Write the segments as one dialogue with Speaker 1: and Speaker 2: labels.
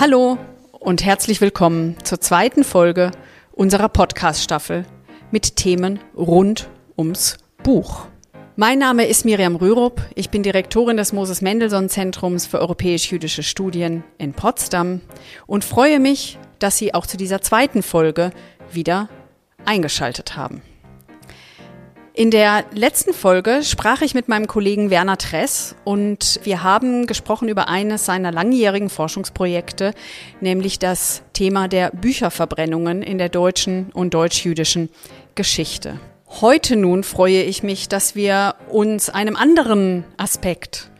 Speaker 1: Hallo und herzlich willkommen zur zweiten Folge unserer Podcast-Staffel mit Themen rund ums Buch. Mein Name ist Miriam Rürup. Ich bin Direktorin des Moses Mendelssohn Zentrums für europäisch-jüdische Studien in Potsdam und freue mich, dass Sie auch zu dieser zweiten Folge wieder eingeschaltet haben. In der letzten Folge sprach ich mit meinem Kollegen Werner Tress und wir haben gesprochen über eines seiner langjährigen Forschungsprojekte, nämlich das Thema der Bücherverbrennungen in der deutschen und deutsch-jüdischen Geschichte. Heute nun freue ich mich, dass wir uns einem anderen Aspekt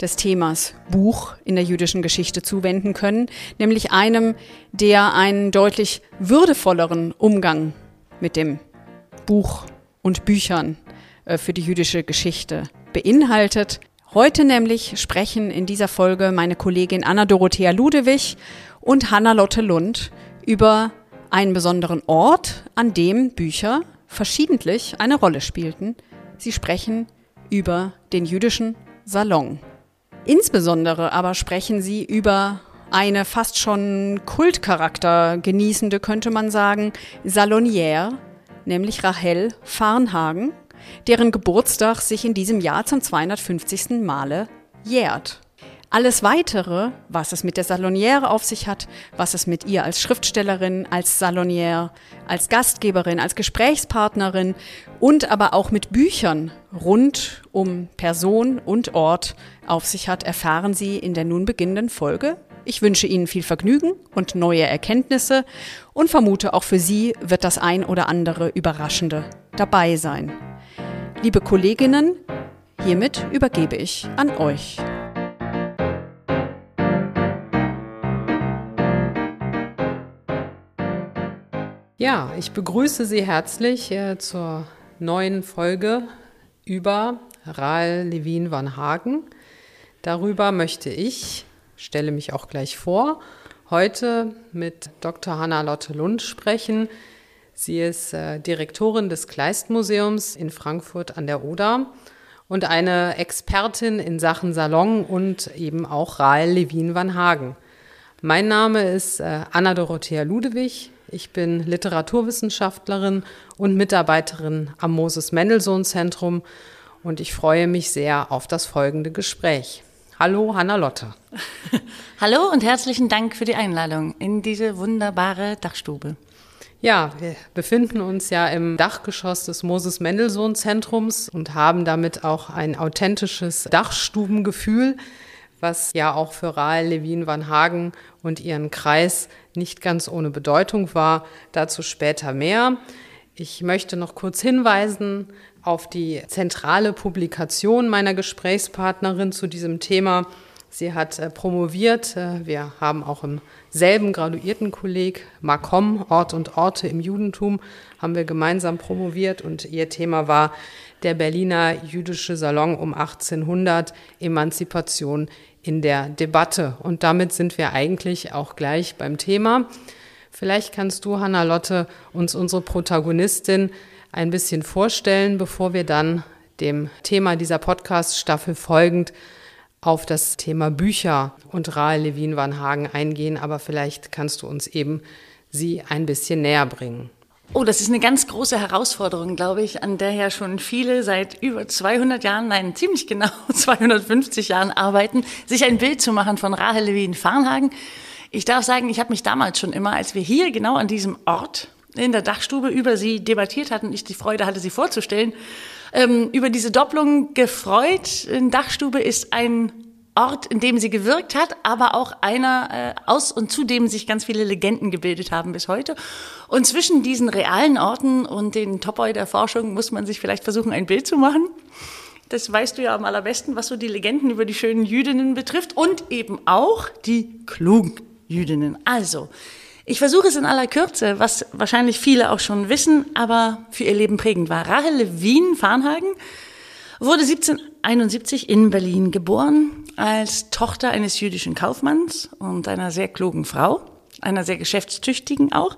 Speaker 1: des Themas Buch in der jüdischen Geschichte zuwenden können, nämlich einem, der einen deutlich würdevolleren Umgang mit dem Buch und Büchern äh, für die jüdische Geschichte beinhaltet. Heute nämlich sprechen in dieser Folge meine Kollegin Anna-Dorothea Ludewig und Hanna-Lotte Lund über einen besonderen Ort, an dem Bücher verschiedentlich eine Rolle spielten. Sie sprechen über den jüdischen Salon. Insbesondere aber sprechen sie über eine fast schon Kultcharakter genießende, könnte man sagen, Salonière, nämlich Rahel Farnhagen, deren Geburtstag sich in diesem Jahr zum 250. Male jährt. Alles weitere, was es mit der Salonière auf sich hat, was es mit ihr als Schriftstellerin, als Salonière, als Gastgeberin, als Gesprächspartnerin und aber auch mit Büchern rund um Person und Ort auf sich hat, erfahren Sie in der nun beginnenden Folge ich wünsche Ihnen viel Vergnügen und neue Erkenntnisse und vermute, auch für Sie wird das ein oder andere Überraschende dabei sein. Liebe Kolleginnen, hiermit übergebe ich an euch.
Speaker 2: Ja, ich begrüße Sie herzlich äh, zur neuen Folge über Rahl Levin van Hagen. Darüber möchte ich stelle mich auch gleich vor. Heute mit Dr. Hanna-Lotte Lund sprechen. Sie ist äh, Direktorin des Kleist-Museums in Frankfurt an der Oder und eine Expertin in Sachen Salon und eben auch Rael Levin van Hagen. Mein Name ist äh, Anna-Dorothea Ludewig. Ich bin Literaturwissenschaftlerin und Mitarbeiterin am Moses Mendelssohn Zentrum und ich freue mich sehr auf das folgende Gespräch. Hallo, Hanna Lotte.
Speaker 3: Hallo und herzlichen Dank für die Einladung in diese wunderbare Dachstube.
Speaker 2: Ja, wir befinden uns ja im Dachgeschoss des Moses Mendelssohn Zentrums und haben damit auch ein authentisches Dachstubengefühl, was ja auch für Rahl Levin van Hagen und ihren Kreis nicht ganz ohne Bedeutung war. Dazu später mehr. Ich möchte noch kurz hinweisen auf die zentrale Publikation meiner Gesprächspartnerin zu diesem Thema. Sie hat äh, promoviert. Äh, wir haben auch im selben Graduiertenkolleg, Macom, Ort und Orte im Judentum, haben wir gemeinsam promoviert und ihr Thema war der Berliner jüdische Salon um 1800, Emanzipation in der Debatte. Und damit sind wir eigentlich auch gleich beim Thema. Vielleicht kannst du, Hanna Lotte, uns unsere Protagonistin ein bisschen vorstellen, bevor wir dann dem Thema dieser Podcast-Staffel folgend auf das Thema Bücher und Rahl Levin van Hagen eingehen. Aber vielleicht kannst du uns eben sie ein bisschen näher bringen.
Speaker 3: Oh, das ist eine ganz große Herausforderung, glaube ich, an der ja schon viele seit über 200 Jahren, nein, ziemlich genau 250 Jahren arbeiten, sich ein Bild zu machen von Rahel Levin Farnhagen. Ich darf sagen, ich habe mich damals schon immer, als wir hier genau an diesem Ort in der Dachstube über sie debattiert hatten, ich die Freude hatte, sie vorzustellen, ähm, über diese Doppelung gefreut. In Dachstube ist ein Ort, in dem sie gewirkt hat, aber auch einer äh, aus und zu dem sich ganz viele Legenden gebildet haben bis heute. Und zwischen diesen realen Orten und den Topoi der Forschung muss man sich vielleicht versuchen, ein Bild zu machen. Das weißt du ja am allerbesten, was so die Legenden über die schönen Jüdinnen betrifft und eben auch die klugen Jüdinnen. Also, ich versuche es in aller Kürze, was wahrscheinlich viele auch schon wissen, aber für ihr Leben prägend war. Rahel Levin Farnhagen wurde 1771 in Berlin geboren als Tochter eines jüdischen Kaufmanns und einer sehr klugen Frau, einer sehr geschäftstüchtigen auch.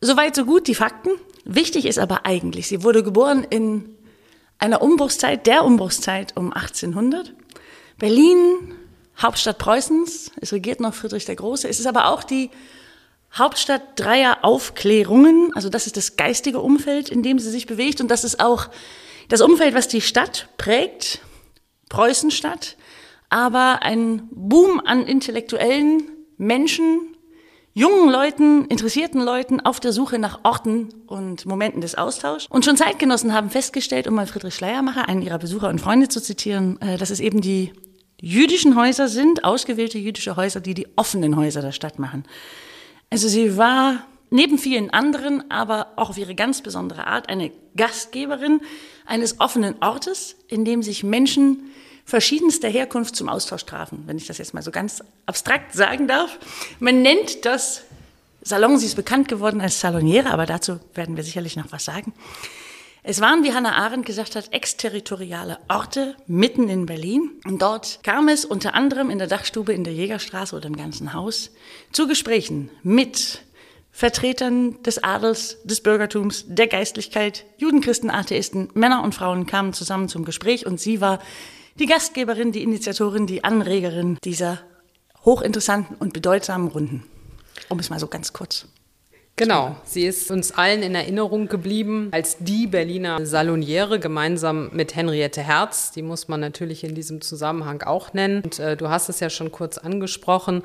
Speaker 3: Soweit so gut die Fakten. Wichtig ist aber eigentlich, sie wurde geboren in einer Umbruchszeit, der Umbruchszeit um 1800. Berlin Hauptstadt Preußens. Es regiert noch Friedrich der Große. Es ist aber auch die Hauptstadt dreier Aufklärungen. Also das ist das geistige Umfeld, in dem sie sich bewegt. Und das ist auch das Umfeld, was die Stadt prägt. Preußenstadt. Aber ein Boom an intellektuellen Menschen, jungen Leuten, interessierten Leuten auf der Suche nach Orten und Momenten des Austauschs. Und schon Zeitgenossen haben festgestellt, um mal Friedrich Schleiermacher, einen ihrer Besucher und Freunde zu zitieren, äh, dass es eben die jüdischen Häuser sind, ausgewählte jüdische Häuser, die die offenen Häuser der Stadt machen. Also sie war neben vielen anderen, aber auch auf ihre ganz besondere Art eine Gastgeberin eines offenen Ortes, in dem sich Menschen verschiedenster Herkunft zum Austausch trafen, wenn ich das jetzt mal so ganz abstrakt sagen darf. Man nennt das Salon, sie ist bekannt geworden als Saloniere, aber dazu werden wir sicherlich noch was sagen. Es waren, wie Hannah Arendt gesagt hat, exterritoriale Orte mitten in Berlin. Und dort kam es unter anderem in der Dachstube in der Jägerstraße oder im ganzen Haus zu Gesprächen mit Vertretern des Adels, des Bürgertums, der Geistlichkeit, Juden, Christen, Atheisten, Männer und Frauen kamen zusammen zum Gespräch und sie war die Gastgeberin, die Initiatorin, die Anregerin dieser hochinteressanten und bedeutsamen Runden. Um es mal so ganz kurz
Speaker 2: Genau, sie ist uns allen in Erinnerung geblieben als die Berliner Saloniere gemeinsam mit Henriette Herz. Die muss man natürlich in diesem Zusammenhang auch nennen. Und äh, du hast es ja schon kurz angesprochen.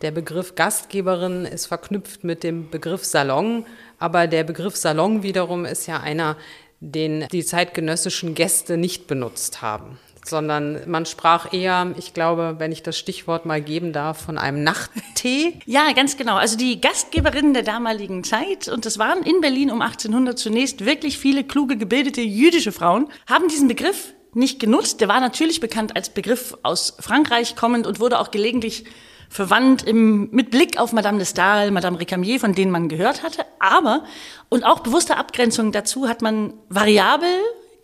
Speaker 2: Der Begriff Gastgeberin ist verknüpft mit dem Begriff Salon, aber der Begriff Salon wiederum ist ja einer, den die zeitgenössischen Gäste nicht benutzt haben sondern man sprach eher, ich glaube, wenn ich das Stichwort mal geben darf, von einem Nachttee.
Speaker 3: Ja, ganz genau. Also die Gastgeberinnen der damaligen Zeit, und das waren in Berlin um 1800 zunächst wirklich viele kluge, gebildete jüdische Frauen, haben diesen Begriff nicht genutzt. Der war natürlich bekannt als Begriff aus Frankreich kommend und wurde auch gelegentlich verwandt im, mit Blick auf Madame de Stael, Madame Recamier, von denen man gehört hatte. Aber, und auch bewusste Abgrenzung dazu, hat man variabel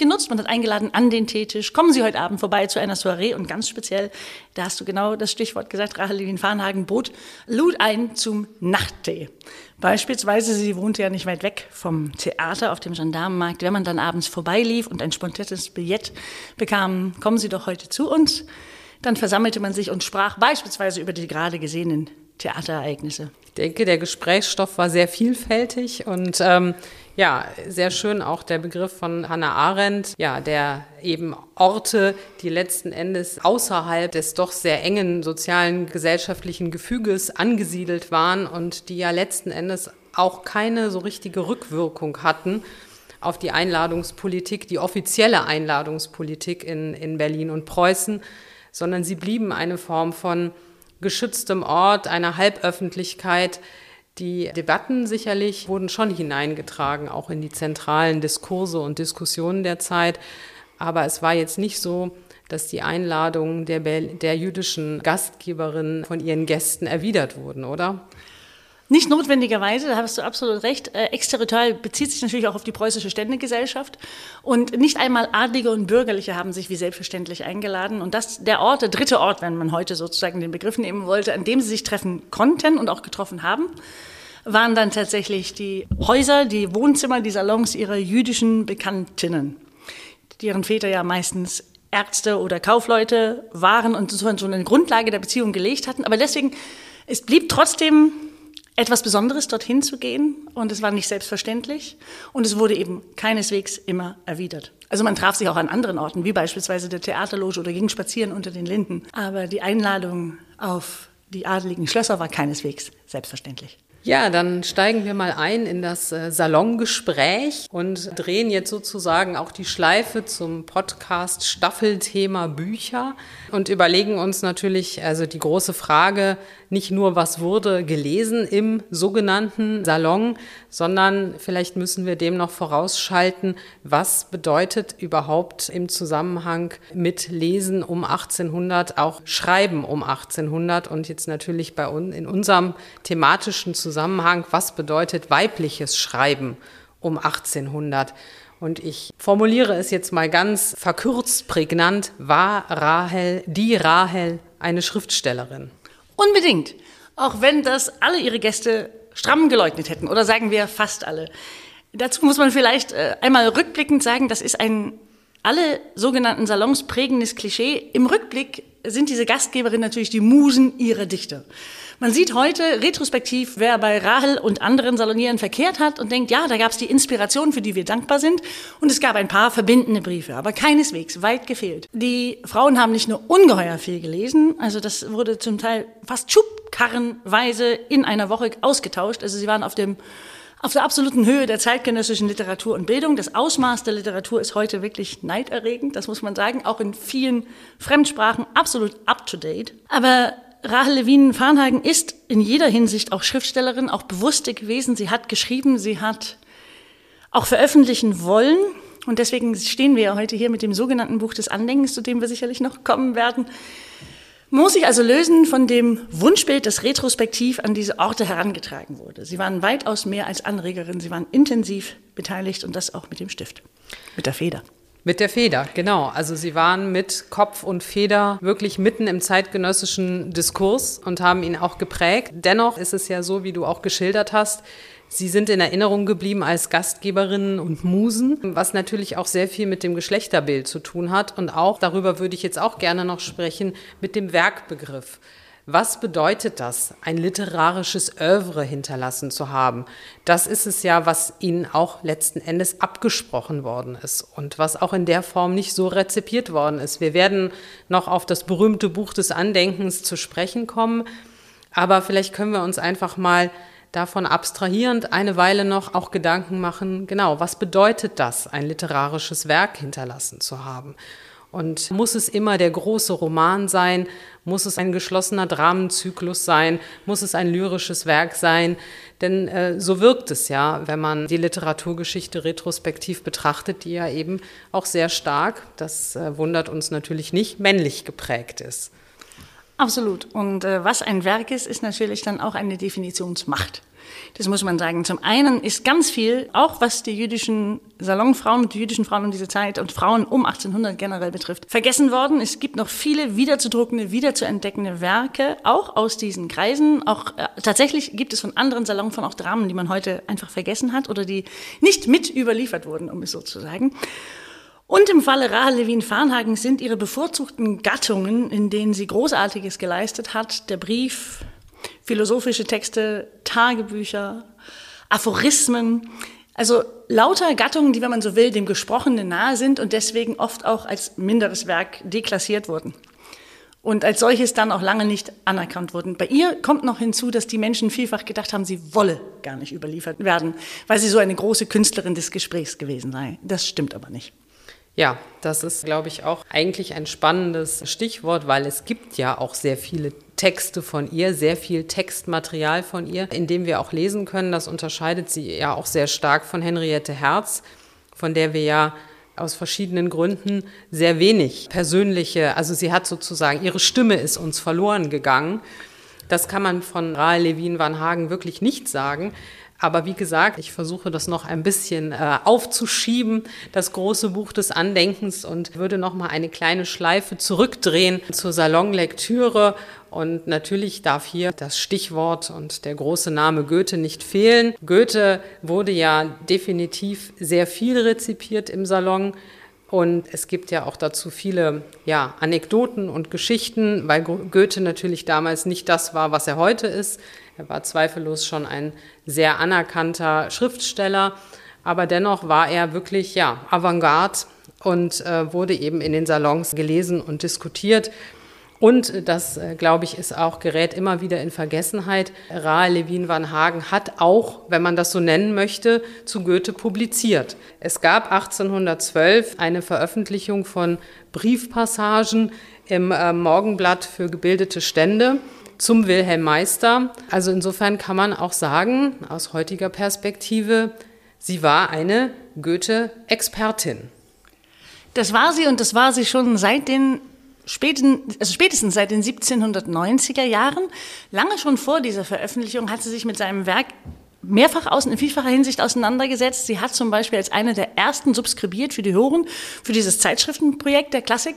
Speaker 3: genutzt. Man hat eingeladen an den Teetisch. Kommen Sie heute Abend vorbei zu einer Soiree und ganz speziell, da hast du genau das Stichwort gesagt, Rachel Levin Farnhagen bot, lud ein zum Nachttee. Beispielsweise, sie wohnte ja nicht weit weg vom Theater auf dem Gendarmenmarkt. Wenn man dann abends vorbeilief und ein spontanes Billett bekam, kommen Sie doch heute zu uns, dann versammelte man sich und sprach beispielsweise über die gerade gesehenen Theaterereignisse.
Speaker 2: Ich denke, der Gesprächsstoff war sehr vielfältig und ähm, ja, sehr schön auch der Begriff von Hannah Arendt, ja, der eben Orte, die letzten Endes außerhalb des doch sehr engen sozialen, gesellschaftlichen Gefüges angesiedelt waren und die ja letzten Endes auch keine so richtige Rückwirkung hatten auf die Einladungspolitik, die offizielle Einladungspolitik in, in Berlin und Preußen, sondern sie blieben eine Form von geschütztem Ort, einer Halböffentlichkeit, die Debatten sicherlich wurden schon hineingetragen, auch in die zentralen Diskurse und Diskussionen der Zeit. Aber es war jetzt nicht so, dass die Einladungen der, der jüdischen Gastgeberin von ihren Gästen erwidert wurden, oder?
Speaker 3: Nicht notwendigerweise, da hast du absolut recht. Äh, exterritorial bezieht sich natürlich auch auf die preußische Ständegesellschaft. Und nicht einmal Adlige und Bürgerliche haben sich wie selbstverständlich eingeladen. Und das der Ort, der dritte Ort, wenn man heute sozusagen den Begriff nehmen wollte, an dem sie sich treffen konnten und auch getroffen haben, waren dann tatsächlich die Häuser, die Wohnzimmer, die Salons ihrer jüdischen Bekanntinnen, deren Väter ja meistens Ärzte oder Kaufleute waren und insofern schon eine Grundlage der Beziehung gelegt hatten. Aber deswegen, es blieb trotzdem etwas Besonderes, dorthin zu gehen. Und es war nicht selbstverständlich. Und es wurde eben keineswegs immer erwidert. Also man traf sich auch an anderen Orten, wie beispielsweise der Theaterloge oder ging spazieren unter den Linden. Aber die Einladung auf die adeligen Schlösser war keineswegs selbstverständlich.
Speaker 2: Ja, dann steigen wir mal ein in das äh, Salongespräch und drehen jetzt sozusagen auch die Schleife zum Podcast Staffelthema Bücher und überlegen uns natürlich also die große Frage, nicht nur was wurde gelesen im sogenannten Salon, sondern vielleicht müssen wir dem noch vorausschalten, was bedeutet überhaupt im Zusammenhang mit Lesen um 1800 auch Schreiben um 1800 und jetzt natürlich bei uns in unserem thematischen Zusammenhang, was bedeutet weibliches Schreiben um 1800? Und ich formuliere es jetzt mal ganz verkürzt, prägnant, war Rahel, die Rahel, eine Schriftstellerin?
Speaker 3: Unbedingt. Auch wenn das alle ihre Gäste stramm geleugnet hätten. Oder sagen wir fast alle. Dazu muss man vielleicht äh, einmal rückblickend sagen, das ist ein alle sogenannten Salons prägendes Klischee. Im Rückblick sind diese Gastgeberinnen natürlich die Musen ihrer Dichter. Man sieht heute retrospektiv, wer bei Rahel und anderen Salonieren verkehrt hat und denkt, ja, da gab es die Inspiration, für die wir dankbar sind. Und es gab ein paar verbindende Briefe, aber keineswegs, weit gefehlt. Die Frauen haben nicht nur ungeheuer viel gelesen, also das wurde zum Teil fast schubkarrenweise in einer Woche ausgetauscht. Also sie waren auf dem auf der absoluten Höhe der zeitgenössischen Literatur und Bildung. Das Ausmaß der Literatur ist heute wirklich neiderregend, das muss man sagen, auch in vielen Fremdsprachen absolut up-to-date. Aber Rahel Levin Farnhagen ist in jeder Hinsicht auch Schriftstellerin, auch bewusste gewesen. Sie hat geschrieben, sie hat auch veröffentlichen wollen. Und deswegen stehen wir ja heute hier mit dem sogenannten Buch des Andenkens, zu dem wir sicherlich noch kommen werden. Muss sich also lösen von dem Wunschbild, das retrospektiv an diese Orte herangetragen wurde. Sie waren weitaus mehr als Anregerin, sie waren intensiv beteiligt und das auch mit dem Stift, mit der Feder.
Speaker 2: Mit der Feder, genau. Also sie waren mit Kopf und Feder wirklich mitten im zeitgenössischen Diskurs und haben ihn auch geprägt. Dennoch ist es ja so, wie du auch geschildert hast, Sie sind in Erinnerung geblieben als Gastgeberinnen und Musen, was natürlich auch sehr viel mit dem Geschlechterbild zu tun hat. Und auch, darüber würde ich jetzt auch gerne noch sprechen, mit dem Werkbegriff. Was bedeutet das, ein literarisches Övre hinterlassen zu haben? Das ist es ja, was ihnen auch letzten Endes abgesprochen worden ist und was auch in der Form nicht so rezipiert worden ist. Wir werden noch auf das berühmte Buch des Andenkens zu sprechen kommen, aber vielleicht können wir uns einfach mal davon abstrahierend eine Weile noch auch Gedanken machen, genau, was bedeutet das, ein literarisches Werk hinterlassen zu haben? Und muss es immer der große Roman sein? Muss es ein geschlossener Dramenzyklus sein? Muss es ein lyrisches Werk sein? Denn äh, so wirkt es ja, wenn man die Literaturgeschichte retrospektiv betrachtet, die ja eben auch sehr stark, das äh, wundert uns natürlich nicht, männlich geprägt ist.
Speaker 3: Absolut. Und äh, was ein Werk ist, ist natürlich dann auch eine Definitionsmacht. Das muss man sagen. Zum einen ist ganz viel, auch was die jüdischen Salonfrauen und die jüdischen Frauen um diese Zeit und Frauen um 1800 generell betrifft, vergessen worden. Es gibt noch viele wiederzudruckende, wiederzuentdeckende Werke, auch aus diesen Kreisen. Auch äh, tatsächlich gibt es von anderen Salonfrauen auch Dramen, die man heute einfach vergessen hat oder die nicht mit überliefert wurden, um es so zu sagen. Und im Falle Rahel Levin Farnhagen sind ihre bevorzugten Gattungen, in denen sie Großartiges geleistet hat, der Brief, philosophische Texte, Tagebücher, Aphorismen. Also lauter Gattungen, die, wenn man so will, dem Gesprochenen nahe sind und deswegen oft auch als minderes Werk deklassiert wurden. Und als solches dann auch lange nicht anerkannt wurden. Bei ihr kommt noch hinzu, dass die Menschen vielfach gedacht haben, sie wolle gar nicht überliefert werden, weil sie so eine große Künstlerin des Gesprächs gewesen sei. Das stimmt aber nicht.
Speaker 2: Ja, das ist, glaube ich, auch eigentlich ein spannendes Stichwort, weil es gibt ja auch sehr viele Texte von ihr, sehr viel Textmaterial von ihr, in dem wir auch lesen können. Das unterscheidet sie ja auch sehr stark von Henriette Herz, von der wir ja aus verschiedenen Gründen sehr wenig persönliche, also sie hat sozusagen, ihre Stimme ist uns verloren gegangen. Das kann man von Rahl Levin Van Hagen wirklich nicht sagen. Aber wie gesagt, ich versuche das noch ein bisschen äh, aufzuschieben, das große Buch des Andenkens und würde noch mal eine kleine Schleife zurückdrehen zur Salonlektüre. Und natürlich darf hier das Stichwort und der große Name Goethe nicht fehlen. Goethe wurde ja definitiv sehr viel rezipiert im Salon. Und es gibt ja auch dazu viele ja, Anekdoten und Geschichten, weil Goethe natürlich damals nicht das war, was er heute ist. Er war zweifellos schon ein sehr anerkannter Schriftsteller, aber dennoch war er wirklich ja Avantgarde und äh, wurde eben in den Salons gelesen und diskutiert. Und das, äh, glaube ich, ist auch, gerät immer wieder in Vergessenheit. Rahe Levin van Hagen hat auch, wenn man das so nennen möchte, zu Goethe publiziert. Es gab 1812 eine Veröffentlichung von Briefpassagen im äh, Morgenblatt für gebildete Stände zum Wilhelm Meister. Also insofern kann man auch sagen, aus heutiger Perspektive, sie war eine Goethe-Expertin.
Speaker 3: Das war sie und das war sie schon seit den späten, also spätestens seit den 1790er Jahren. Lange schon vor dieser Veröffentlichung hat sie sich mit seinem Werk mehrfach aus, in vielfacher Hinsicht auseinandergesetzt. Sie hat zum Beispiel als eine der ersten subskribiert für die Horen, für dieses Zeitschriftenprojekt der Klassik.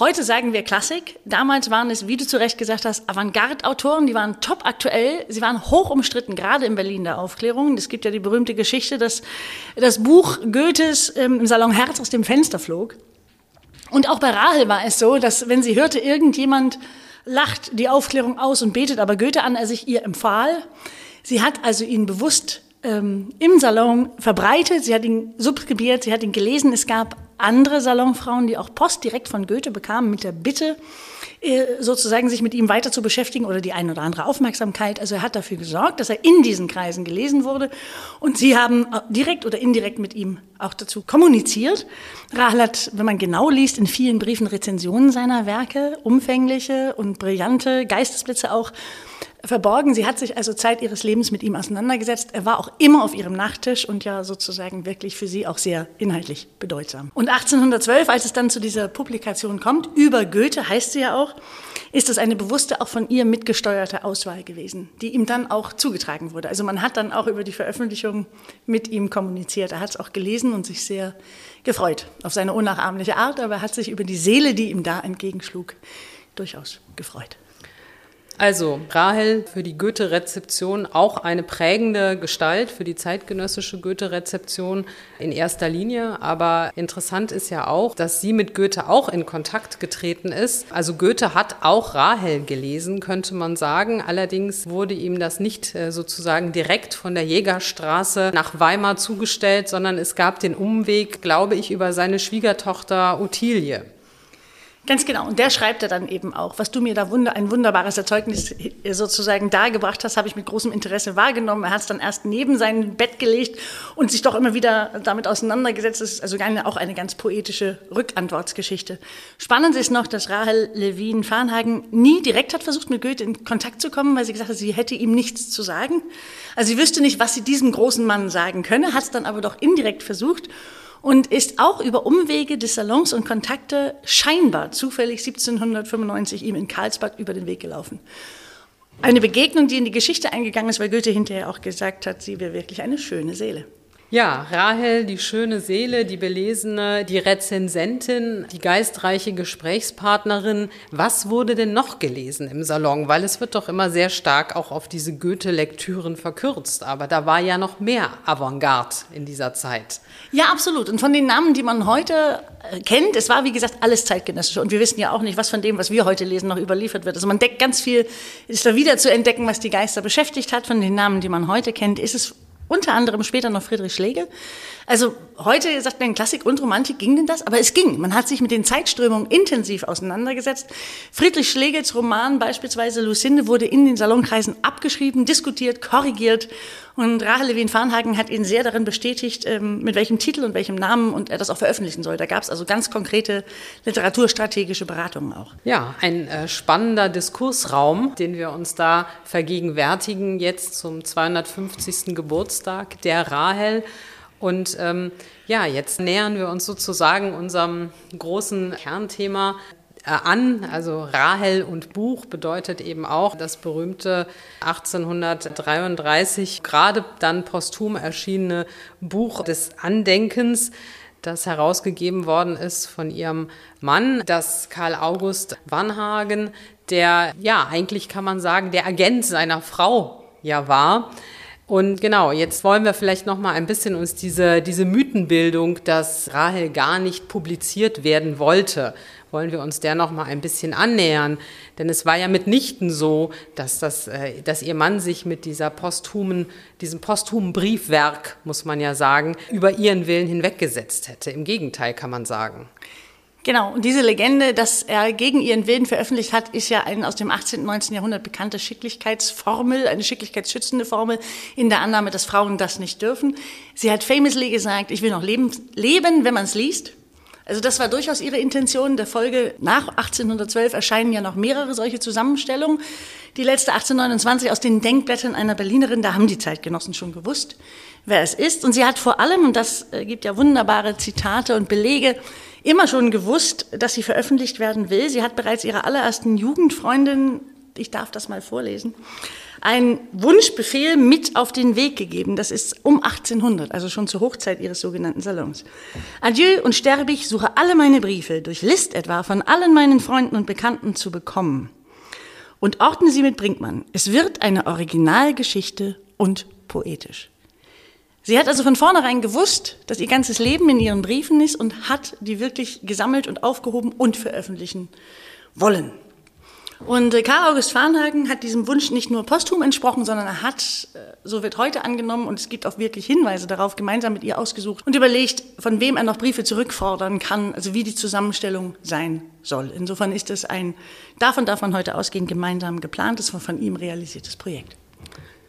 Speaker 3: Heute sagen wir Klassik. Damals waren es, wie du zu Recht gesagt hast, Avantgarde-Autoren. Die waren top aktuell. Sie waren hoch umstritten, gerade in Berlin der Aufklärung. Es gibt ja die berühmte Geschichte, dass das Buch Goethes ähm, im Salon Herz aus dem Fenster flog. Und auch bei Rahel war es so, dass wenn sie hörte, irgendjemand lacht die Aufklärung aus und betet aber Goethe an, er sich ihr empfahl. Sie hat also ihn bewusst ähm, im Salon verbreitet, sie hat ihn subskribiert, sie hat ihn gelesen. Es gab andere Salonfrauen, die auch Post direkt von Goethe bekamen mit der Bitte, sozusagen sich mit ihm weiter zu beschäftigen oder die ein oder andere Aufmerksamkeit. Also er hat dafür gesorgt, dass er in diesen Kreisen gelesen wurde. Und sie haben direkt oder indirekt mit ihm auch dazu kommuniziert. Rahel hat, wenn man genau liest, in vielen Briefen Rezensionen seiner Werke, umfängliche und brillante Geistesblitze auch verborgen. Sie hat sich also Zeit ihres Lebens mit ihm auseinandergesetzt. Er war auch immer auf ihrem Nachttisch und ja sozusagen wirklich für sie auch sehr inhaltlich bedeutsam. Und 1812, als es dann zu dieser Publikation kommt, über Goethe heißt sie ja auch, ist es eine bewusste, auch von ihr mitgesteuerte Auswahl gewesen, die ihm dann auch zugetragen wurde. Also man hat dann auch über die Veröffentlichung mit ihm kommuniziert. Er hat es auch gelesen und sich sehr gefreut auf seine unnachahmliche Art, aber er hat sich über die Seele, die ihm da entgegenschlug, durchaus gefreut.
Speaker 2: Also Rahel für die Goethe-Rezeption auch eine prägende Gestalt für die zeitgenössische Goethe-Rezeption in erster Linie. Aber interessant ist ja auch, dass sie mit Goethe auch in Kontakt getreten ist. Also Goethe hat auch Rahel gelesen, könnte man sagen. Allerdings wurde ihm das nicht äh, sozusagen direkt von der Jägerstraße nach Weimar zugestellt, sondern es gab den Umweg, glaube ich, über seine Schwiegertochter Ottilie.
Speaker 3: Ganz genau. Und der schreibt er dann eben auch. Was du mir da wunder, ein wunderbares Erzeugnis sozusagen dargebracht hast, habe ich mit großem Interesse wahrgenommen. Er hat es dann erst neben sein Bett gelegt und sich doch immer wieder damit auseinandergesetzt. Das ist also eine, auch eine ganz poetische Rückantwortsgeschichte. Spannend ist noch, dass Rahel Levin Farnhagen nie direkt hat versucht, mit Goethe in Kontakt zu kommen, weil sie gesagt hat, sie hätte ihm nichts zu sagen. Also sie wüsste nicht, was sie diesem großen Mann sagen könne, hat es dann aber doch indirekt versucht und ist auch über Umwege des Salons und Kontakte scheinbar zufällig 1795 ihm in Karlsbad über den Weg gelaufen. Eine Begegnung, die in die Geschichte eingegangen ist, weil Goethe hinterher auch gesagt hat, sie wäre wirklich eine schöne Seele.
Speaker 2: Ja, Rahel, die schöne Seele, die Belesene, die Rezensentin, die geistreiche Gesprächspartnerin. Was wurde denn noch gelesen im Salon? Weil es wird doch immer sehr stark auch auf diese Goethe-Lektüren verkürzt. Aber da war ja noch mehr Avantgarde in dieser Zeit.
Speaker 3: Ja, absolut. Und von den Namen, die man heute äh, kennt, es war wie gesagt alles zeitgenössisch. Und wir wissen ja auch nicht, was von dem, was wir heute lesen, noch überliefert wird. Also man deckt ganz viel, ist da wieder zu entdecken, was die Geister beschäftigt hat. Von den Namen, die man heute kennt, ist es unter anderem später noch Friedrich Schlegel. Also heute sagt man, Klassik und Romantik ging denn das? Aber es ging. Man hat sich mit den Zeitströmungen intensiv auseinandergesetzt. Friedrich Schlegels Roman beispielsweise Lucinde wurde in den Salonkreisen abgeschrieben, diskutiert, korrigiert. Und Rahel Levin Farnhagen hat ihn sehr darin bestätigt, ähm, mit welchem Titel und welchem Namen und er das auch veröffentlichen soll. Da gab es also ganz konkrete literaturstrategische Beratungen auch.
Speaker 2: Ja, ein äh, spannender Diskursraum, den wir uns da vergegenwärtigen jetzt zum 250. Geburtstag der Rahel. Und ähm, ja, jetzt nähern wir uns sozusagen unserem großen Kernthema äh, an. Also Rahel und Buch bedeutet eben auch das berühmte 1833 gerade dann posthum erschienene Buch des Andenkens das herausgegeben worden ist von ihrem Mann, das Karl August Wannhagen, der ja eigentlich kann man sagen, der Agent seiner Frau ja war. Und genau, jetzt wollen wir vielleicht noch mal ein bisschen uns diese, diese Mythenbildung, dass Rahel gar nicht publiziert werden wollte, wollen wir uns der noch mal ein bisschen annähern. Denn es war ja mitnichten so, dass, das, äh, dass ihr Mann sich mit dieser posthumen, diesem posthumen Briefwerk, muss man ja sagen, über ihren Willen hinweggesetzt hätte. Im Gegenteil kann man sagen.
Speaker 3: Genau, und diese Legende, dass er gegen ihren Willen veröffentlicht hat, ist ja eine aus dem 18. und 19. Jahrhundert bekannte Schicklichkeitsformel, eine schicklichkeitsschützende Formel in der Annahme, dass Frauen das nicht dürfen. Sie hat famously gesagt, ich will noch leben, leben wenn man es liest. Also das war durchaus ihre Intention. Der Folge nach 1812 erscheinen ja noch mehrere solche Zusammenstellungen. Die letzte 1829 aus den Denkblättern einer Berlinerin, da haben die Zeitgenossen schon gewusst, wer es ist. Und sie hat vor allem, und das äh, gibt ja wunderbare Zitate und Belege, immer schon gewusst, dass sie veröffentlicht werden will. Sie hat bereits ihrer allerersten Jugendfreundin, ich darf das mal vorlesen, ein Wunschbefehl mit auf den Weg gegeben. Das ist um 1800, also schon zur Hochzeit ihres sogenannten Salons. Adieu und sterbe ich, suche alle meine Briefe, durch List etwa, von allen meinen Freunden und Bekannten zu bekommen. Und ordne sie mit Brinkmann. Es wird eine Originalgeschichte und poetisch. Sie hat also von vornherein gewusst, dass ihr ganzes Leben in ihren Briefen ist und hat die wirklich gesammelt und aufgehoben und veröffentlichen wollen. Und äh, Karl August Farnhagen hat diesem Wunsch nicht nur posthum entsprochen, sondern er hat, äh, so wird heute angenommen, und es gibt auch wirklich Hinweise darauf, gemeinsam mit ihr ausgesucht und überlegt, von wem er noch Briefe zurückfordern kann, also wie die Zusammenstellung sein soll. Insofern ist es ein, davon darf man heute ausgehen, gemeinsam geplantes, von ihm realisiertes Projekt.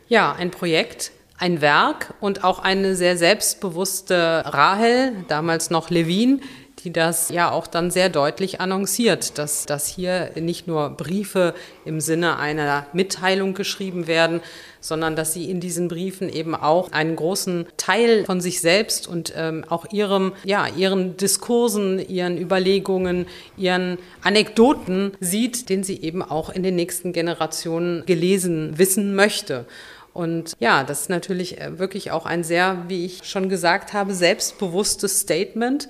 Speaker 2: Ja, ein Projekt, ein Werk und auch eine sehr selbstbewusste Rahel, damals noch Levin, die das ja auch dann sehr deutlich annonciert, dass, dass hier nicht nur Briefe im Sinne einer Mitteilung geschrieben werden, sondern dass sie in diesen Briefen eben auch einen großen Teil von sich selbst und ähm, auch ihrem, ja, ihren Diskursen, ihren Überlegungen, ihren Anekdoten sieht, den sie eben auch in den nächsten Generationen gelesen wissen möchte. Und ja, das ist natürlich äh, wirklich auch ein sehr, wie ich schon gesagt habe, selbstbewusstes Statement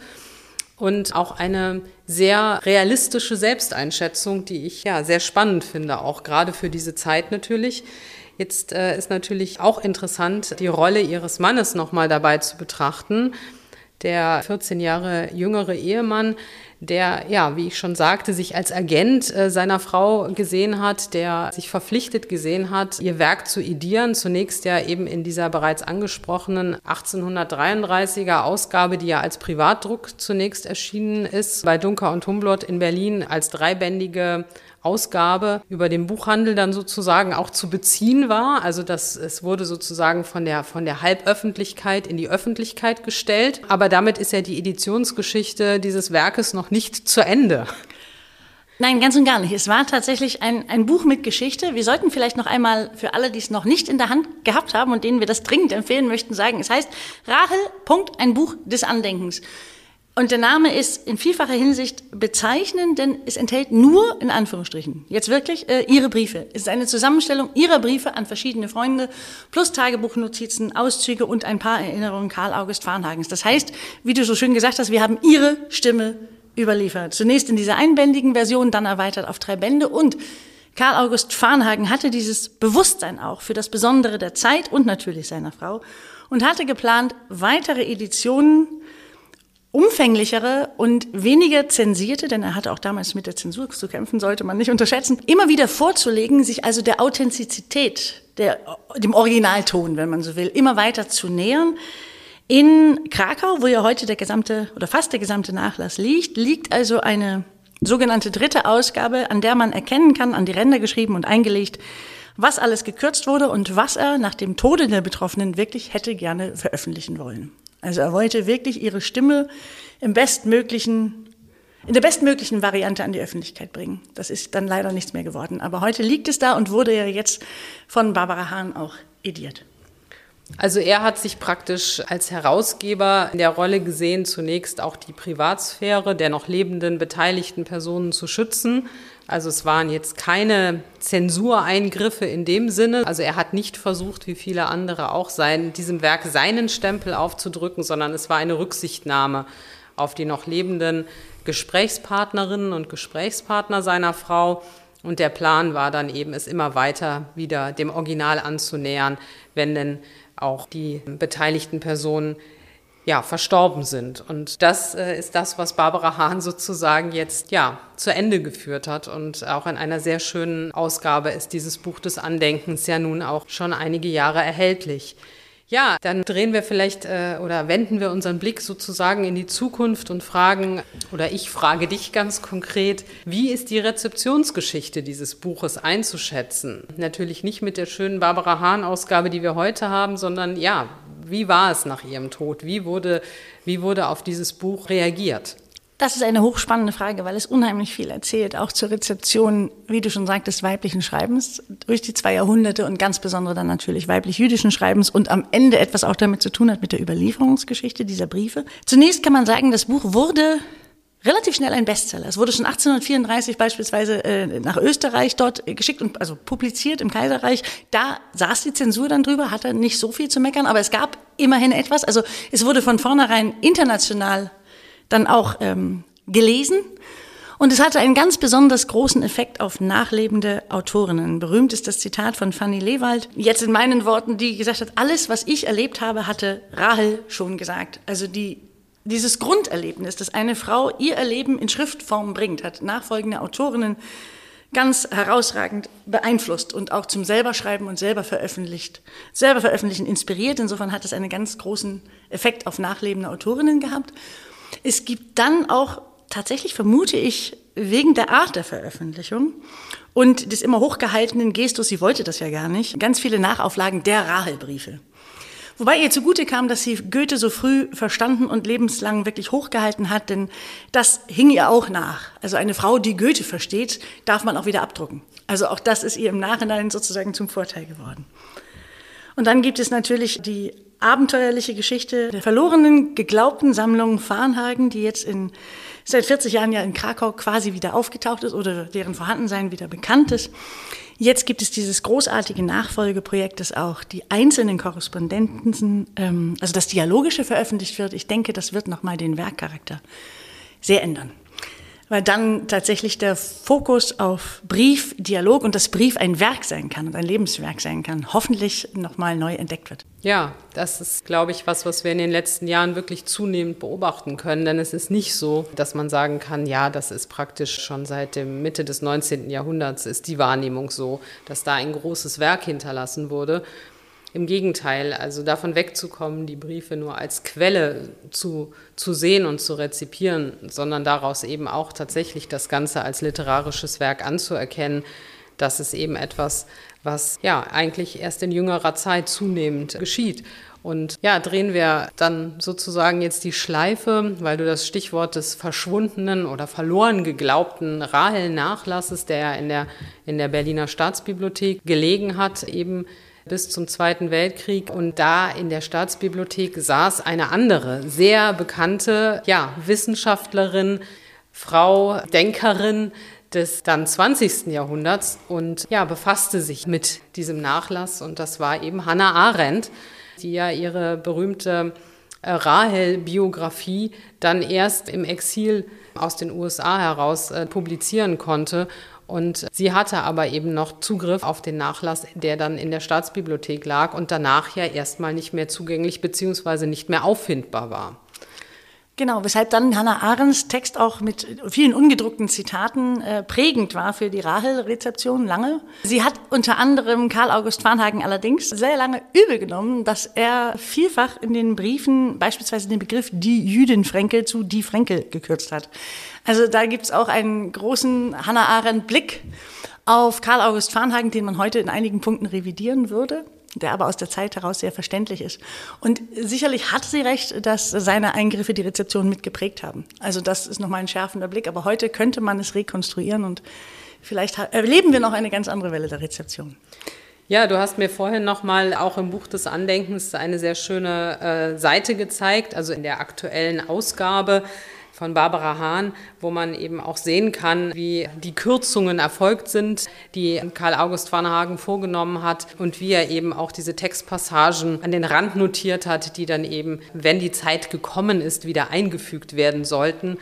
Speaker 2: und auch eine sehr realistische Selbsteinschätzung, die ich ja sehr spannend finde, auch gerade für diese Zeit natürlich. Jetzt äh, ist natürlich auch interessant, die Rolle ihres Mannes nochmal dabei zu betrachten. Der 14 Jahre jüngere Ehemann, der, ja, wie ich schon sagte, sich als Agent äh, seiner Frau gesehen hat, der sich verpflichtet gesehen hat, ihr Werk zu idieren. Zunächst ja eben in dieser bereits angesprochenen 1833er Ausgabe, die ja als Privatdruck zunächst erschienen ist, bei Dunker und Humblot in Berlin als dreibändige Ausgabe über den Buchhandel dann sozusagen auch zu beziehen war. Also das, es wurde sozusagen von der, von der Halböffentlichkeit in die Öffentlichkeit gestellt. Aber damit ist ja die Editionsgeschichte dieses Werkes noch nicht zu Ende.
Speaker 3: Nein, ganz und gar nicht. Es war tatsächlich ein, ein Buch mit Geschichte. Wir sollten vielleicht noch einmal für alle, die es noch nicht in der Hand gehabt haben und denen wir das dringend empfehlen möchten, sagen, es heißt Rahel, Punkt, ein Buch des Andenkens. Und der Name ist in vielfacher Hinsicht bezeichnend, denn es enthält nur, in Anführungsstrichen, jetzt wirklich, äh, ihre Briefe. Es ist eine Zusammenstellung ihrer Briefe an verschiedene Freunde, plus Tagebuchnotizen, Auszüge und ein paar Erinnerungen Karl August Farnhagens. Das heißt, wie du so schön gesagt hast, wir haben ihre Stimme überliefert. Zunächst in dieser einbändigen Version, dann erweitert auf drei Bände und Karl August Farnhagen hatte dieses Bewusstsein auch für das Besondere der Zeit und natürlich seiner Frau und hatte geplant, weitere Editionen umfänglichere und weniger zensierte, denn er hatte auch damals mit der Zensur zu kämpfen, sollte man nicht unterschätzen, immer wieder vorzulegen, sich also der Authentizität, der, dem Originalton, wenn man so will, immer weiter zu nähern. In Krakau, wo ja heute der gesamte oder fast der gesamte Nachlass liegt, liegt also eine sogenannte dritte Ausgabe, an der man erkennen kann, an die Ränder geschrieben und eingelegt, was alles gekürzt wurde und was er nach dem Tode der Betroffenen wirklich hätte gerne veröffentlichen wollen. Also er wollte wirklich ihre Stimme im bestmöglichen, in der bestmöglichen Variante an die Öffentlichkeit bringen. Das ist dann leider nichts mehr geworden. Aber heute liegt es da und wurde ja jetzt von Barbara Hahn auch ediert.
Speaker 2: Also er hat sich praktisch als Herausgeber in der Rolle gesehen, zunächst auch die Privatsphäre der noch lebenden beteiligten Personen zu schützen also es waren jetzt keine Zensureingriffe in dem Sinne. Also er hat nicht versucht, wie viele andere auch sein, diesem Werk seinen Stempel aufzudrücken, sondern es war eine Rücksichtnahme auf die noch lebenden Gesprächspartnerinnen und Gesprächspartner seiner Frau. Und der Plan war dann eben, es immer weiter wieder dem Original anzunähern, wenn denn auch die beteiligten Personen ja, verstorben sind. Und das äh, ist das, was Barbara Hahn sozusagen jetzt ja zu Ende geführt hat. Und auch in einer sehr schönen Ausgabe ist dieses Buch des Andenkens ja nun auch schon einige Jahre erhältlich. Ja, dann drehen wir vielleicht äh, oder wenden wir unseren Blick sozusagen in die Zukunft und fragen, oder ich frage dich ganz konkret, wie ist die Rezeptionsgeschichte dieses Buches einzuschätzen? Natürlich nicht mit der schönen Barbara Hahn-Ausgabe, die wir heute haben, sondern ja, wie war es nach ihrem Tod? Wie wurde, wie wurde auf dieses Buch reagiert?
Speaker 3: Das ist eine hochspannende Frage, weil es unheimlich viel erzählt, auch zur Rezeption, wie du schon sagtest, weiblichen Schreibens durch die zwei Jahrhunderte und ganz besonders dann natürlich weiblich-jüdischen Schreibens und am Ende etwas auch damit zu tun hat mit der Überlieferungsgeschichte dieser Briefe. Zunächst kann man sagen, das Buch wurde relativ schnell ein Bestseller. Es wurde schon 1834 beispielsweise äh, nach Österreich dort geschickt und also publiziert im Kaiserreich. Da saß die Zensur dann drüber, hatte nicht so viel zu meckern, aber es gab immerhin etwas. Also es wurde von vornherein international dann auch ähm, gelesen. Und es hatte einen ganz besonders großen Effekt auf nachlebende Autorinnen. Berühmt ist das Zitat von Fanny Lewald, jetzt in meinen Worten, die gesagt hat, alles, was ich erlebt habe, hatte Rahel schon gesagt. Also die dieses Grunderlebnis, dass eine Frau ihr Erleben in Schriftform bringt, hat nachfolgende Autorinnen ganz herausragend beeinflusst und auch zum selberschreiben und selber veröffentlicht, selber veröffentlichen inspiriert. Insofern hat es einen ganz großen Effekt auf nachlebende Autorinnen gehabt. Es gibt dann auch tatsächlich, vermute ich, wegen der Art der Veröffentlichung und des immer hochgehaltenen Gestus, sie wollte das ja gar nicht, ganz viele Nachauflagen der Rahel-Briefe. Wobei ihr zugute kam, dass sie Goethe so früh verstanden und lebenslang wirklich hochgehalten hat, denn das hing ihr auch nach. Also eine Frau, die Goethe versteht, darf man auch wieder abdrucken. Also auch das ist ihr im Nachhinein sozusagen zum Vorteil geworden. Und dann gibt es natürlich die abenteuerliche Geschichte der verlorenen, geglaubten Sammlung Farnhagen, die jetzt in, seit 40 Jahren ja in Krakau quasi wieder aufgetaucht ist oder deren Vorhandensein wieder bekannt ist. Jetzt gibt es dieses großartige Nachfolgeprojekt, das auch die einzelnen Korrespondenten, ähm, also das Dialogische veröffentlicht wird. Ich denke, das wird nochmal den Werkcharakter sehr ändern weil dann tatsächlich der Fokus auf Brief, Dialog und das Brief ein Werk sein kann und ein Lebenswerk sein kann, hoffentlich nochmal neu entdeckt wird.
Speaker 2: Ja, das ist, glaube ich, was, was wir in den letzten Jahren wirklich zunehmend beobachten können. Denn es ist nicht so, dass man sagen kann, ja, das ist praktisch schon seit der Mitte des 19. Jahrhunderts ist die Wahrnehmung so, dass da ein großes Werk hinterlassen wurde. Im Gegenteil, also davon wegzukommen, die Briefe nur als Quelle zu, zu sehen und zu rezipieren, sondern daraus eben auch tatsächlich das Ganze als literarisches Werk anzuerkennen, das ist eben etwas, was ja eigentlich erst in jüngerer Zeit zunehmend geschieht. Und ja, drehen wir dann sozusagen jetzt die Schleife, weil du das Stichwort des verschwundenen oder verloren geglaubten Rahel-Nachlasses, der in der, in der Berliner Staatsbibliothek gelegen hat, eben bis zum Zweiten Weltkrieg. Und da in der Staatsbibliothek saß eine andere, sehr bekannte ja, Wissenschaftlerin, Frau, Denkerin des dann 20. Jahrhunderts und ja, befasste sich mit diesem Nachlass. Und das war eben Hannah Arendt, die ja ihre berühmte äh, Rahel-Biografie dann erst im Exil aus den USA heraus äh, publizieren konnte und sie hatte aber eben noch Zugriff auf den Nachlass, der dann in der Staatsbibliothek lag und danach ja erstmal nicht mehr zugänglich bzw. nicht mehr auffindbar war.
Speaker 3: Genau, weshalb dann Hannah Arendts Text auch mit vielen ungedruckten Zitaten äh, prägend war für die Rahel-Rezeption lange. Sie hat unter anderem Karl August Farnhagen allerdings sehr lange übel genommen, dass er vielfach in den Briefen beispielsweise den Begriff die Jüdin Fränkel zu die Fränkel gekürzt hat. Also da gibt's auch einen großen Hannah Arendt Blick auf Karl August Farnhagen, den man heute in einigen Punkten revidieren würde der aber aus der Zeit heraus sehr verständlich ist. Und sicherlich hat sie recht, dass seine Eingriffe die Rezeption mitgeprägt haben. Also das ist nochmal ein schärfender Blick. Aber heute könnte man es rekonstruieren und vielleicht erleben wir noch eine ganz andere Welle der Rezeption.
Speaker 2: Ja, du hast mir vorhin nochmal auch im Buch des Andenkens eine sehr schöne äh, Seite gezeigt, also in der aktuellen Ausgabe von Barbara Hahn, wo man eben auch sehen kann, wie die Kürzungen erfolgt sind, die Karl August Varnhagen vorgenommen hat und wie er eben auch diese Textpassagen an den Rand notiert hat, die dann eben, wenn die Zeit gekommen ist, wieder eingefügt werden sollten.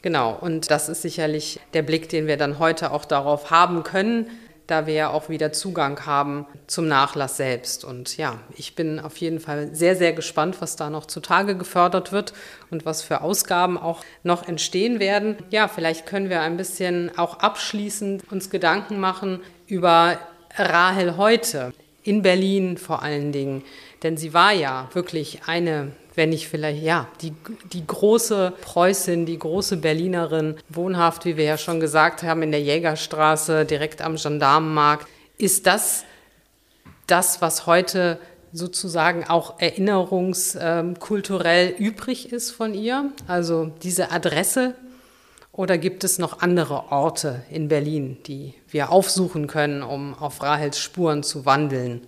Speaker 2: Genau, und das ist sicherlich der Blick, den wir dann heute auch darauf haben können da wir ja auch wieder Zugang haben zum Nachlass selbst. Und ja, ich bin auf jeden Fall sehr, sehr gespannt, was da noch zutage gefördert wird und was für Ausgaben auch noch entstehen werden. Ja, vielleicht können wir ein bisschen auch abschließend uns Gedanken machen über Rahel heute, in Berlin vor allen Dingen. Denn sie war ja wirklich eine wenn ich vielleicht, ja, die, die große Preußin, die große Berlinerin, wohnhaft, wie wir ja schon gesagt haben, in der Jägerstraße, direkt am Gendarmenmarkt. Ist das das, was heute sozusagen auch erinnerungskulturell übrig ist von ihr? Also diese Adresse? Oder gibt es noch andere Orte in Berlin, die wir aufsuchen können, um auf Rahels Spuren zu wandeln?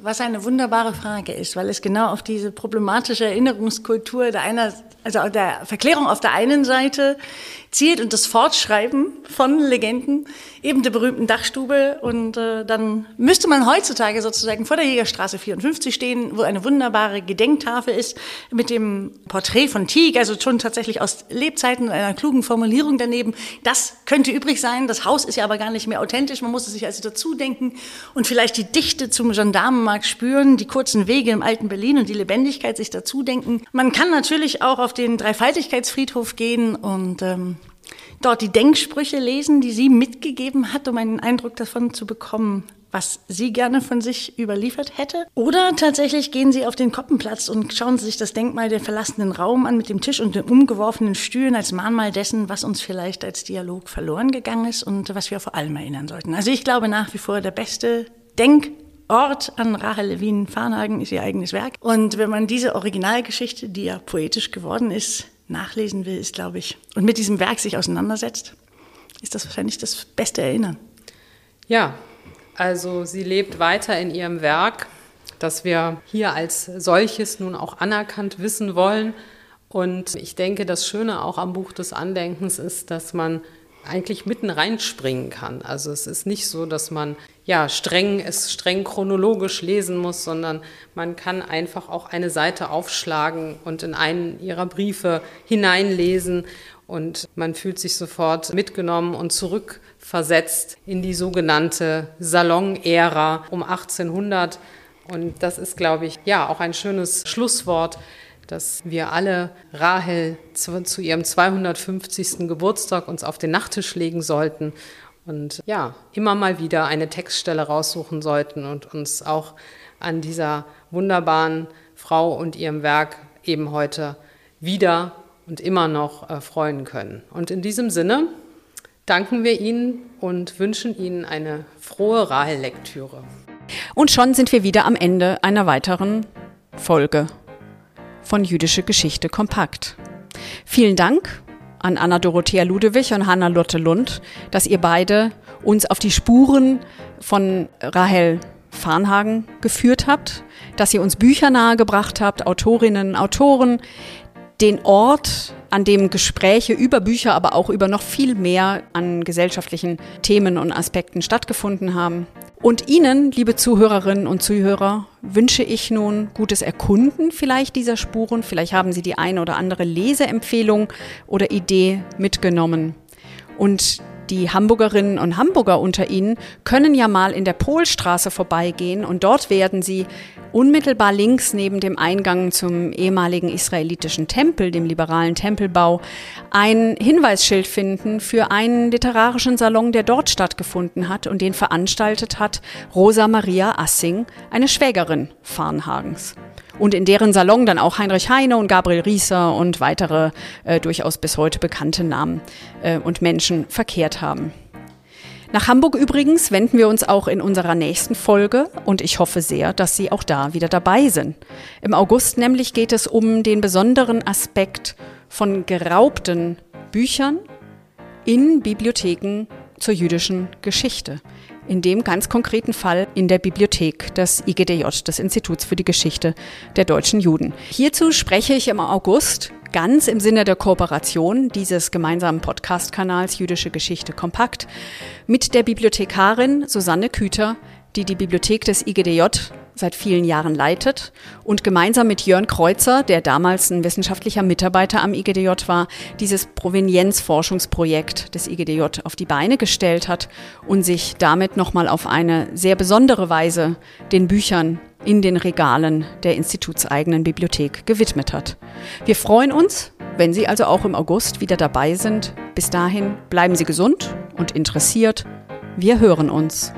Speaker 3: Was eine wunderbare Frage ist, weil es genau auf diese problematische Erinnerungskultur der einer, also der Verklärung auf der einen Seite zielt und das Fortschreiben von Legenden, eben der berühmten Dachstube. Und äh, dann müsste man heutzutage sozusagen vor der Jägerstraße 54 stehen, wo eine wunderbare Gedenktafel ist mit dem Porträt von Tieg, also schon tatsächlich aus Lebzeiten und einer klugen Formulierung daneben. Das könnte übrig sein. Das Haus ist ja aber gar nicht mehr authentisch. Man muss es sich also dazu denken und vielleicht die Dichte zum Gendarmenmarkt spüren, die kurzen Wege im alten Berlin und die Lebendigkeit sich dazu denken. Man kann natürlich auch auf den Dreifaltigkeitsfriedhof gehen und ähm, dort die Denksprüche lesen, die sie mitgegeben hat, um einen Eindruck davon zu bekommen, was sie gerne von sich überliefert hätte. Oder tatsächlich gehen sie auf den Koppenplatz und schauen sich das Denkmal der verlassenen Raum an mit dem Tisch und den umgeworfenen Stühlen als Mahnmal dessen, was uns vielleicht als Dialog verloren gegangen ist und was wir vor allem erinnern sollten. Also ich glaube nach wie vor, der beste Denkort an Rahel Levin Farnhagen ist ihr eigenes Werk. Und wenn man diese Originalgeschichte, die ja poetisch geworden ist, nachlesen will, ist, glaube ich, und mit diesem Werk sich auseinandersetzt, ist das wahrscheinlich das beste Erinnern.
Speaker 2: Ja, also sie lebt weiter in ihrem Werk, das wir hier als solches nun auch anerkannt wissen wollen. Und ich denke, das Schöne auch am Buch des Andenkens ist, dass man eigentlich mitten reinspringen kann. Also es ist nicht so, dass man ja streng es streng chronologisch lesen muss, sondern man kann einfach auch eine Seite aufschlagen und in einen ihrer Briefe hineinlesen und man fühlt sich sofort mitgenommen und zurückversetzt in die sogenannte Salon-Ära um 1800 und das ist glaube ich ja auch ein schönes Schlusswort dass wir alle Rahel zu, zu, ihrem 250. Geburtstag uns auf den Nachttisch legen sollten und ja, immer mal wieder eine Textstelle raussuchen sollten und uns auch an dieser wunderbaren Frau und ihrem Werk eben heute wieder und immer noch äh, freuen können. Und in diesem Sinne danken wir Ihnen und wünschen Ihnen eine frohe Rahel-Lektüre.
Speaker 1: Und schon sind wir wieder am Ende einer weiteren Folge von Jüdische Geschichte kompakt. Vielen Dank an Anna Dorothea Ludewig und Hanna Lotte Lund, dass ihr beide uns auf die Spuren von Rahel Farnhagen geführt habt, dass ihr uns Bücher nahegebracht habt, Autorinnen, Autoren, den Ort, an dem Gespräche über Bücher, aber auch über noch viel mehr an gesellschaftlichen Themen und Aspekten stattgefunden haben. Und Ihnen, liebe Zuhörerinnen und Zuhörer, wünsche ich nun gutes Erkunden vielleicht dieser Spuren. Vielleicht haben Sie die eine oder andere Leseempfehlung oder Idee mitgenommen. Und die Hamburgerinnen und Hamburger unter Ihnen können ja mal in der Polstraße vorbeigehen und dort werden Sie unmittelbar links neben dem Eingang zum ehemaligen israelitischen Tempel, dem liberalen Tempelbau, ein Hinweisschild finden für einen literarischen Salon, der dort stattgefunden hat und den veranstaltet hat Rosa Maria Assing, eine Schwägerin Farnhagens und in deren Salon dann auch Heinrich Heine und Gabriel Rieser und weitere äh, durchaus bis heute bekannte Namen äh, und Menschen verkehrt haben. Nach Hamburg übrigens wenden wir uns auch in unserer nächsten Folge und ich hoffe sehr, dass Sie auch da wieder dabei sind. Im August nämlich geht es um den besonderen Aspekt von geraubten Büchern in Bibliotheken zur jüdischen Geschichte in dem ganz konkreten Fall in der Bibliothek des IGDJ, des Instituts für die Geschichte der deutschen Juden. Hierzu spreche ich im August ganz im Sinne der Kooperation dieses gemeinsamen Podcast-Kanals Jüdische Geschichte kompakt mit der Bibliothekarin Susanne Küter, die die Bibliothek des IGDJ seit vielen Jahren leitet und gemeinsam mit Jörn Kreuzer, der damals ein wissenschaftlicher Mitarbeiter am IGDJ war, dieses Provenienzforschungsprojekt des IGDJ auf die Beine gestellt hat und sich damit nochmal auf eine sehr besondere Weise den Büchern in den Regalen der institutseigenen Bibliothek gewidmet hat. Wir freuen uns, wenn Sie also auch im August wieder dabei sind. Bis dahin bleiben Sie gesund und interessiert. Wir hören uns.